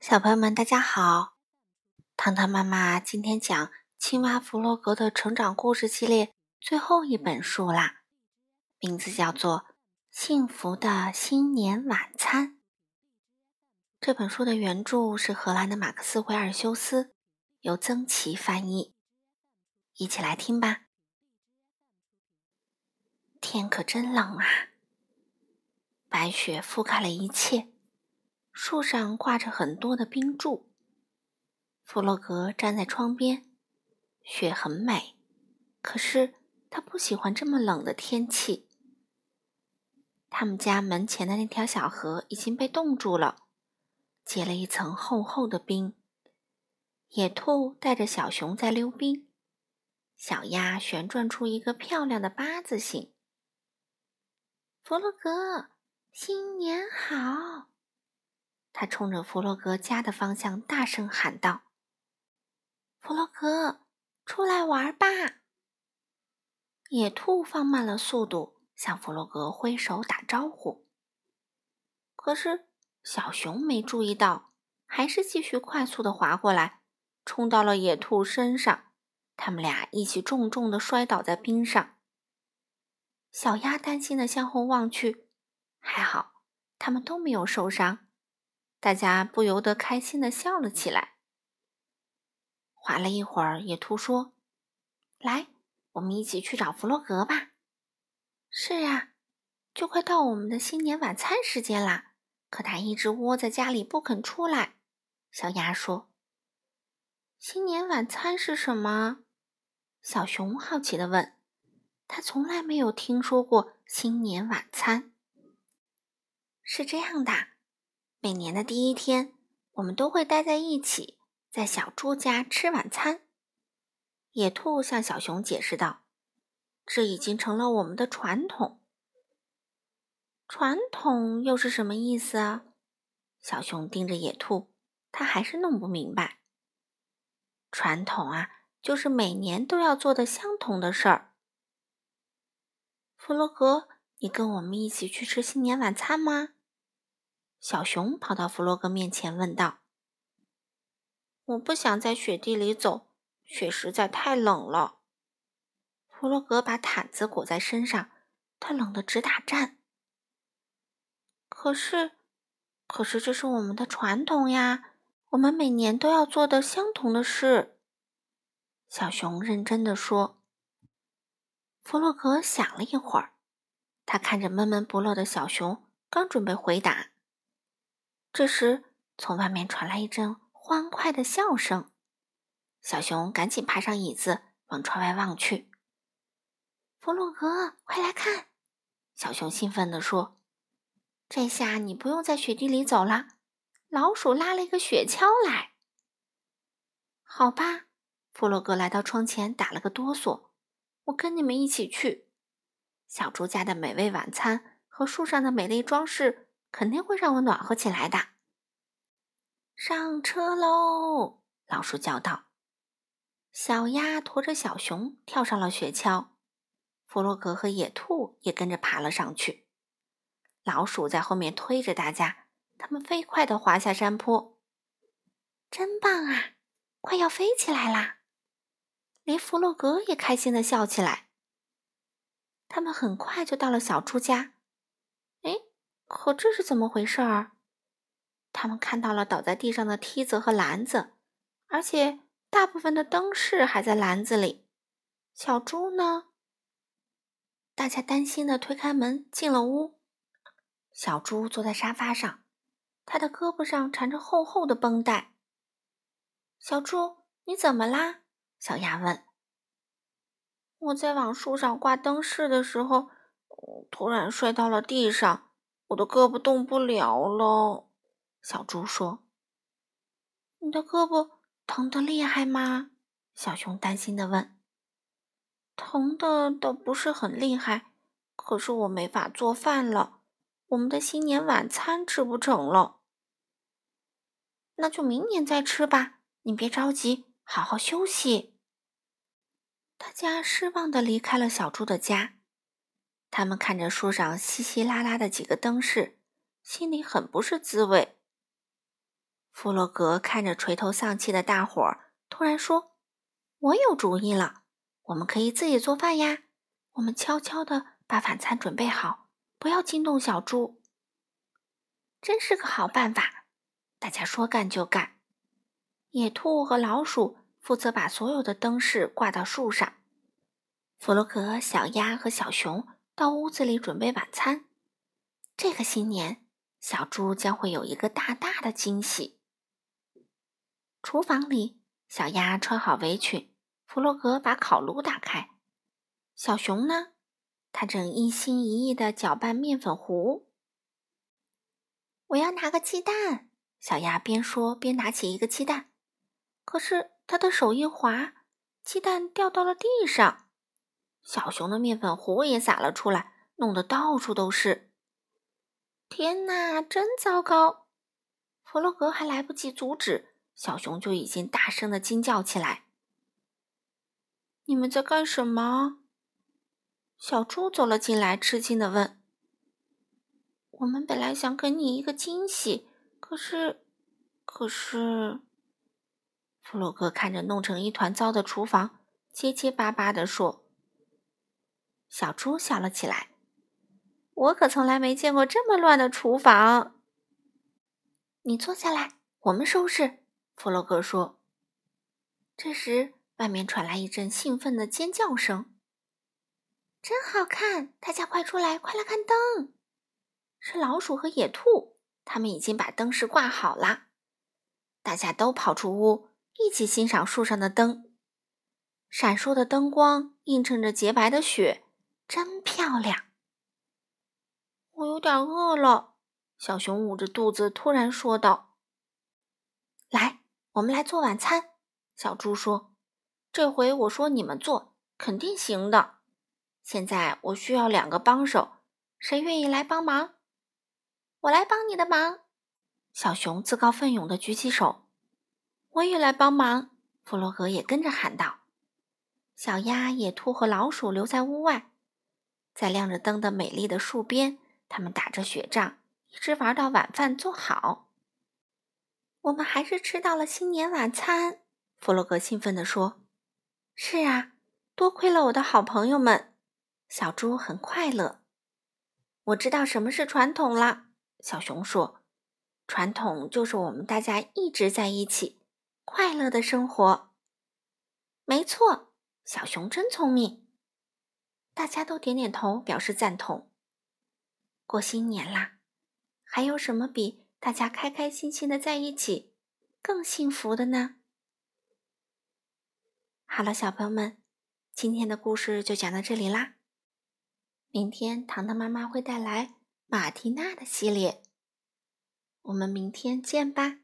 小朋友们，大家好！糖糖妈妈今天讲《青蛙弗洛格的成长故事》系列最后一本书啦，名字叫做《幸福的新年晚餐》。这本书的原著是荷兰的马克思·维尔修斯，由曾琦翻译。一起来听吧。天可真冷啊！白雪覆盖了一切。树上挂着很多的冰柱。弗洛格站在窗边，雪很美，可是他不喜欢这么冷的天气。他们家门前的那条小河已经被冻住了，结了一层厚厚的冰。野兔带着小熊在溜冰，小鸭旋转出一个漂亮的八字形。弗洛格，新年好！他冲着弗洛格家的方向大声喊道：“弗洛格，出来玩吧！”野兔放慢了速度，向弗洛格挥手打招呼。可是小熊没注意到，还是继续快速的滑过来，冲到了野兔身上。他们俩一起重重的摔倒在冰上。小鸭担心的向后望去，还好，他们都没有受伤。大家不由得开心的笑了起来。滑了一会儿，野兔说：“来，我们一起去找弗洛格吧。”“是啊，就快到我们的新年晚餐时间啦，可他一直窝在家里不肯出来。”小鸭说。“新年晚餐是什么？”小熊好奇的问。他从来没有听说过新年晚餐。是这样的。每年的第一天，我们都会待在一起，在小猪家吃晚餐。野兔向小熊解释道：“这已经成了我们的传统。”传统又是什么意思啊？小熊盯着野兔，他还是弄不明白。传统啊，就是每年都要做的相同的事儿。弗洛格，你跟我们一起去吃新年晚餐吗？小熊跑到弗洛格面前问道：“我不想在雪地里走，雪实在太冷了。”弗洛格把毯子裹在身上，他冷得直打颤。可是，可是这是我们的传统呀，我们每年都要做的相同的事。”小熊认真的说。弗洛格想了一会儿，他看着闷闷不乐的小熊，刚准备回答。这时，从外面传来一阵欢快的笑声。小熊赶紧爬上椅子，往窗外望去。弗洛格，快来看！小熊兴奋地说：“这下你不用在雪地里走了，老鼠拉了一个雪橇来。”好吧，弗洛格来到窗前，打了个哆嗦：“我跟你们一起去。小猪家的美味晚餐和树上的美丽装饰。”肯定会让我暖和起来的。上车喽！老鼠叫道。小鸭驮着小熊跳上了雪橇，弗洛格和野兔也跟着爬了上去。老鼠在后面推着大家，他们飞快地滑下山坡。真棒啊！快要飞起来啦！连弗洛格也开心地笑起来。他们很快就到了小猪家。可这是怎么回事儿？他们看到了倒在地上的梯子和篮子，而且大部分的灯饰还在篮子里。小猪呢？大家担心的推开门进了屋。小猪坐在沙发上，他的胳膊上缠着厚厚的绷带。小猪，你怎么啦？小鸭问。我在往树上挂灯饰的时候，突然摔到了地上。我的胳膊动不了了，小猪说：“你的胳膊疼得厉害吗？”小熊担心的问。“疼的倒不是很厉害，可是我没法做饭了，我们的新年晚餐吃不成了。”“那就明年再吃吧，你别着急，好好休息。”大家失望的离开了小猪的家。他们看着树上稀稀拉拉的几个灯饰，心里很不是滋味。弗洛格看着垂头丧气的大伙儿，突然说：“我有主意了，我们可以自己做饭呀！我们悄悄地把晚餐准备好，不要惊动小猪。”真是个好办法！大家说干就干。野兔和老鼠负责把所有的灯饰挂到树上，弗洛格、小鸭和小熊到屋子里准备晚餐。这个新年，小猪将会有一个大大的惊喜。厨房里，小鸭穿好围裙，弗洛格把烤炉打开。小熊呢？他正一心一意地搅拌面粉糊。我要拿个鸡蛋，小鸭边说边拿起一个鸡蛋。可是他的手一滑，鸡蛋掉到了地上。小熊的面粉糊也洒了出来，弄得到处都是。天哪，真糟糕！弗洛格还来不及阻止。小熊就已经大声的惊叫起来：“你们在干什么？”小猪走了进来，吃惊的问：“我们本来想给你一个惊喜，可是，可是……”弗洛格看着弄成一团糟的厨房，结结巴巴的说：“小猪笑了起来，我可从来没见过这么乱的厨房。你坐下来，我们收拾。”弗洛格说：“这时，外面传来一阵兴奋的尖叫声。真好看！大家快出来，快来看灯！是老鼠和野兔，他们已经把灯饰挂好了。大家都跑出屋，一起欣赏树上的灯。闪烁的灯光映衬着洁白的雪，真漂亮。我有点饿了。”小熊捂着肚子突然说道：“来。”我们来做晚餐，小猪说：“这回我说你们做，肯定行的。现在我需要两个帮手，谁愿意来帮忙？我来帮你的忙。”小熊自告奋勇地举起手。“我也来帮忙。”弗洛格也跟着喊道。小鸭、野兔和老鼠留在屋外，在亮着灯的美丽的树边，他们打着雪仗，一直玩到晚饭做好。我们还是吃到了新年晚餐，弗洛格兴奋地说：“是啊，多亏了我的好朋友们。”小猪很快乐。我知道什么是传统了，小熊说：“传统就是我们大家一直在一起，快乐的生活。”没错，小熊真聪明。大家都点点头表示赞同。过新年啦，还有什么比？大家开开心心的在一起，更幸福的呢。好了，小朋友们，今天的故事就讲到这里啦。明天糖糖妈妈会带来马蒂娜的系列，我们明天见吧。